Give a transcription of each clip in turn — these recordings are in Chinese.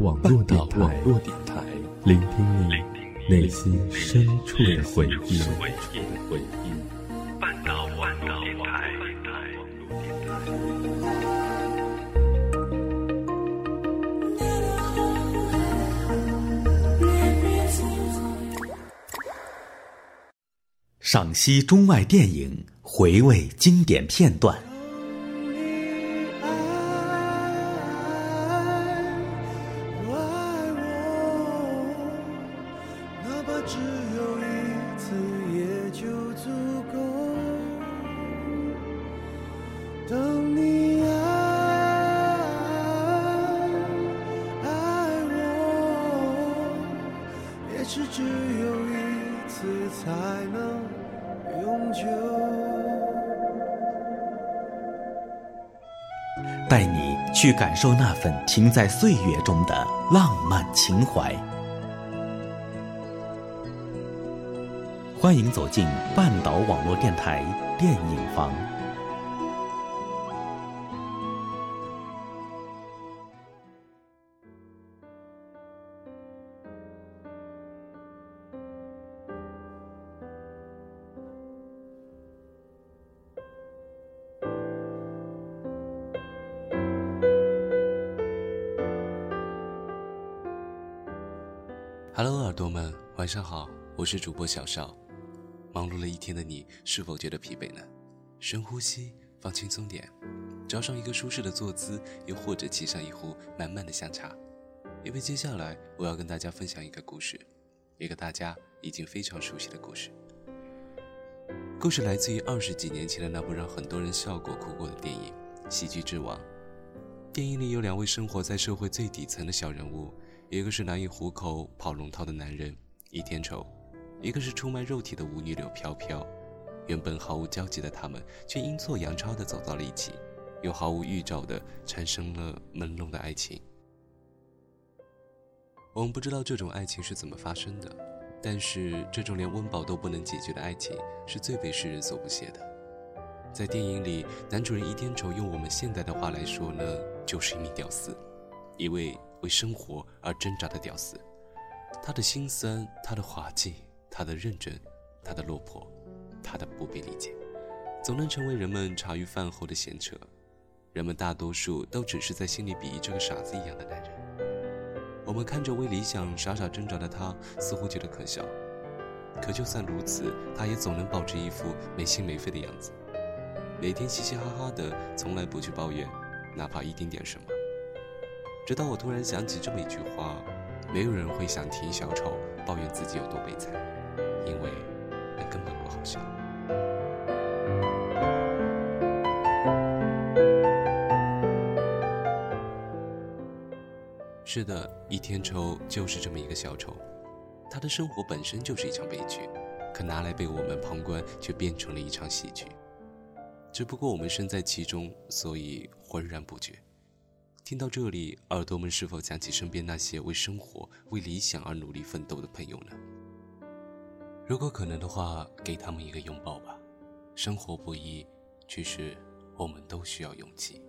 网络电台，聆听你内心深处的回忆。半岛网络电台。赏析中外电影，回味经典片段。是只有一次才能永久带你去感受那份停在岁月中的浪漫情怀。欢迎走进半岛网络电台电影房。Hello，耳朵们，晚上好，我是主播小邵。忙碌了一天的你，是否觉得疲惫呢？深呼吸，放轻松点，找上一个舒适的坐姿，又或者沏上一壶满满的香茶，因为接下来我要跟大家分享一个故事，一个大家已经非常熟悉的故事。故事来自于二十几年前的那部让很多人笑过、哭过的电影《喜剧之王》。电影里有两位生活在社会最底层的小人物。一个是难以糊口跑龙套的男人易天仇，一个是出卖肉体的舞女柳飘飘。原本毫无交集的他们，却阴错阳差的走到了一起，又毫无预兆的产生了朦胧的爱情。我们不知道这种爱情是怎么发生的，但是这种连温饱都不能解决的爱情，是最被世人所不屑的。在电影里，男主人易天仇用我们现代的话来说呢，就是一名屌丝，一位。为生活而挣扎的屌丝，他的心酸，他的滑稽，他的认真，他的落魄，他的不被理解，总能成为人们茶余饭后的闲扯。人们大多数都只是在心里鄙夷这个傻子一样的男人。我们看着为理想傻傻挣扎的他，似乎觉得可笑。可就算如此，他也总能保持一副没心没肺的样子，每天嘻嘻哈哈的，从来不去抱怨，哪怕一丁点什么。直到我突然想起这么一句话：没有人会想听小丑抱怨自己有多悲惨，因为那根本不好笑。是的，倚天抽就是这么一个小丑，他的生活本身就是一场悲剧，可拿来被我们旁观，却变成了一场喜剧。只不过我们身在其中，所以浑然不觉。听到这里，耳朵们是否想起身边那些为生活、为理想而努力奋斗的朋友呢？如果可能的话，给他们一个拥抱吧。生活不易，其实我们都需要勇气。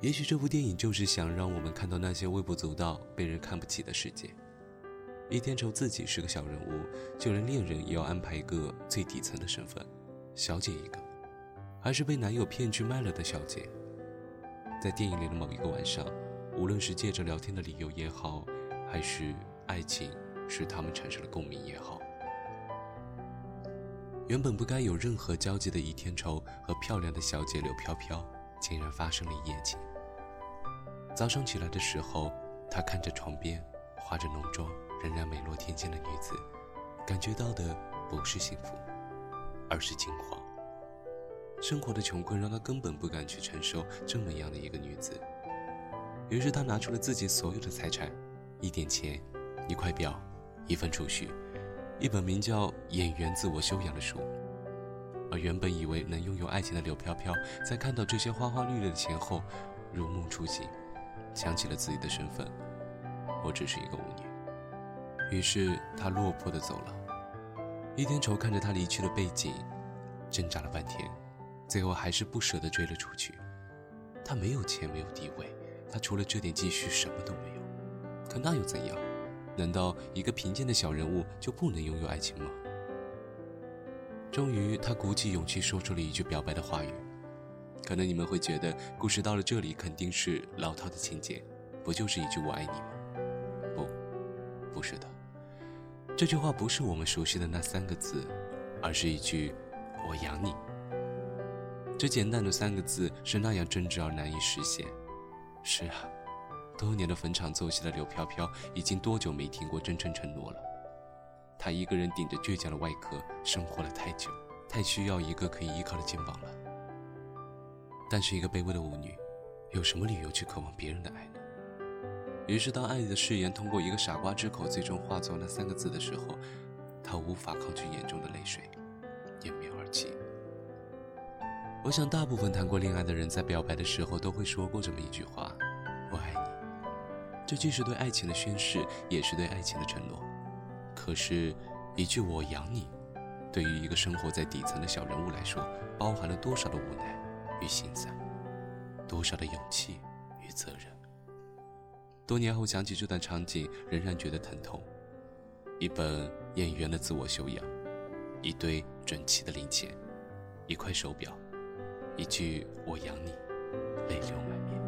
也许这部电影就是想让我们看到那些微不足道、被人看不起的世界。倚天仇自己是个小人物，就连恋人也要安排一个最底层的身份，小姐一个，还是被男友骗去卖了的小姐。在电影里的某一个晚上，无论是借着聊天的理由也好，还是爱情使他们产生了共鸣也好，原本不该有任何交集的倚天仇和漂亮的小姐柳飘飘，竟然发生了一夜情。早上起来的时候，他看着床边化着浓妆、仍然美若天仙的女子，感觉到的不是幸福，而是惊慌。生活的穷困让他根本不敢去承受这么样的一个女子。于是他拿出了自己所有的财产，一点钱一块表，一份储蓄，一本名叫《演员自我修养》的书。而原本以为能拥有爱情的柳飘飘，在看到这些花花绿绿的钱后，如梦初醒，想起了自己的身份，我只是一个舞女。于是他落魄的走了。一天仇看着他离去的背景，挣扎了半天，最后还是不舍得追了出去。他没有钱，没有地位，他除了这点积蓄什么都没有。可那又怎样？难道一个贫贱的小人物就不能拥有爱情吗？终于，他鼓起勇气说出了一句表白的话语。可能你们会觉得，故事到了这里肯定是老套的情节，不就是一句“我爱你”吗？不，不是的。这句话不是我们熟悉的那三个字，而是一句“我养你”。这简单的三个字是那样真挚而难以实现。是啊，多年的逢场作戏的柳飘飘，已经多久没听过真诚承诺了？她一个人顶着倔强的外壳生活了太久，太需要一个可以依靠的肩膀了。但是一个卑微的舞女，有什么理由去渴望别人的爱呢？于是，当爱的誓言通过一个傻瓜之口最终化作那三个字的时候，她无法抗拒眼中的泪水，掩面而泣。我想，大部分谈过恋爱的人在表白的时候都会说过这么一句话：“我爱你。”这既是对爱情的宣誓，也是对爱情的承诺。可是，一句“我养你”，对于一个生活在底层的小人物来说，包含了多少的无奈与心酸，多少的勇气与责任。多年后想起这段场景，仍然觉得疼痛。一本演员的自我修养，一堆整齐的零钱，一块手表，一句“我养你”，泪流满面。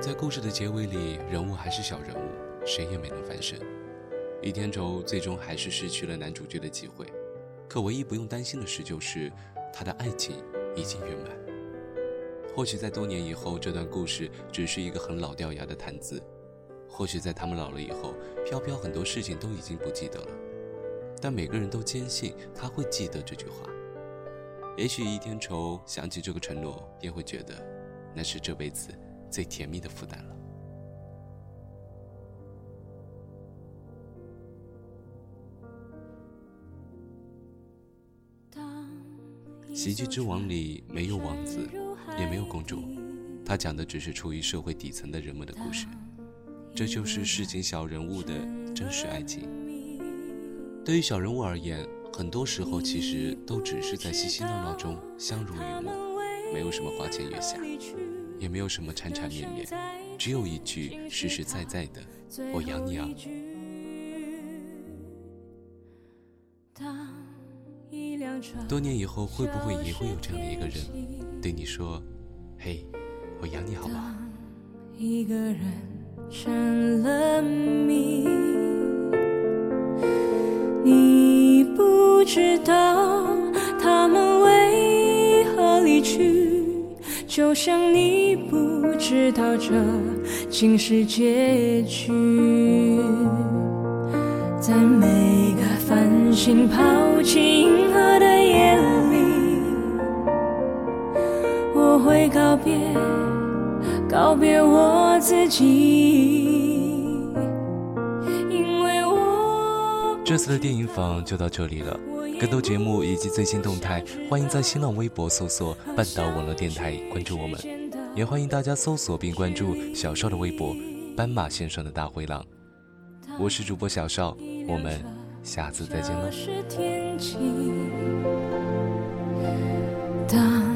在故事的结尾里，人物还是小人物，谁也没能翻身。李天仇最终还是失去了男主角的机会，可唯一不用担心的事就是，他的爱情已经圆满。或许在多年以后，这段故事只是一个很老掉牙的谈资；或许在他们老了以后，飘飘很多事情都已经不记得了。但每个人都坚信他会记得这句话。也许一天仇想起这个承诺，便会觉得，那是这辈子。最甜蜜的负担了。喜剧之王里没有王子，也没有公主，他讲的只是处于社会底层的人们的故事。这就是市井小人物的真实爱情。对于小人物而言，很多时候其实都只是在嬉嬉闹闹中相濡以沫，没有什么花前月下。也没有什么缠缠绵绵，只有一句实实在在的“我养你啊”。多年以后，会不会也会有这样的一个人，对你说：“嘿，我养你好吗？”一个人成了谜，你不知道他们为何离去。就像你不知道这竟是结局，在每个繁星抛弃会告别，告别我自己，因为我。这次的电影坊就到这里了。更多节目以及最新动态，欢迎在新浪微博搜索“半岛网络电台”关注我们，也欢迎大家搜索并关注小邵的微博“斑马先生的大灰狼”。我是主播小邵，我们下次再见喽。当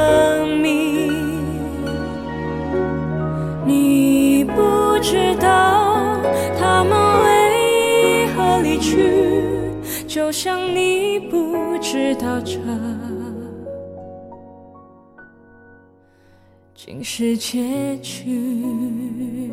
就像你不知道这竟是结局。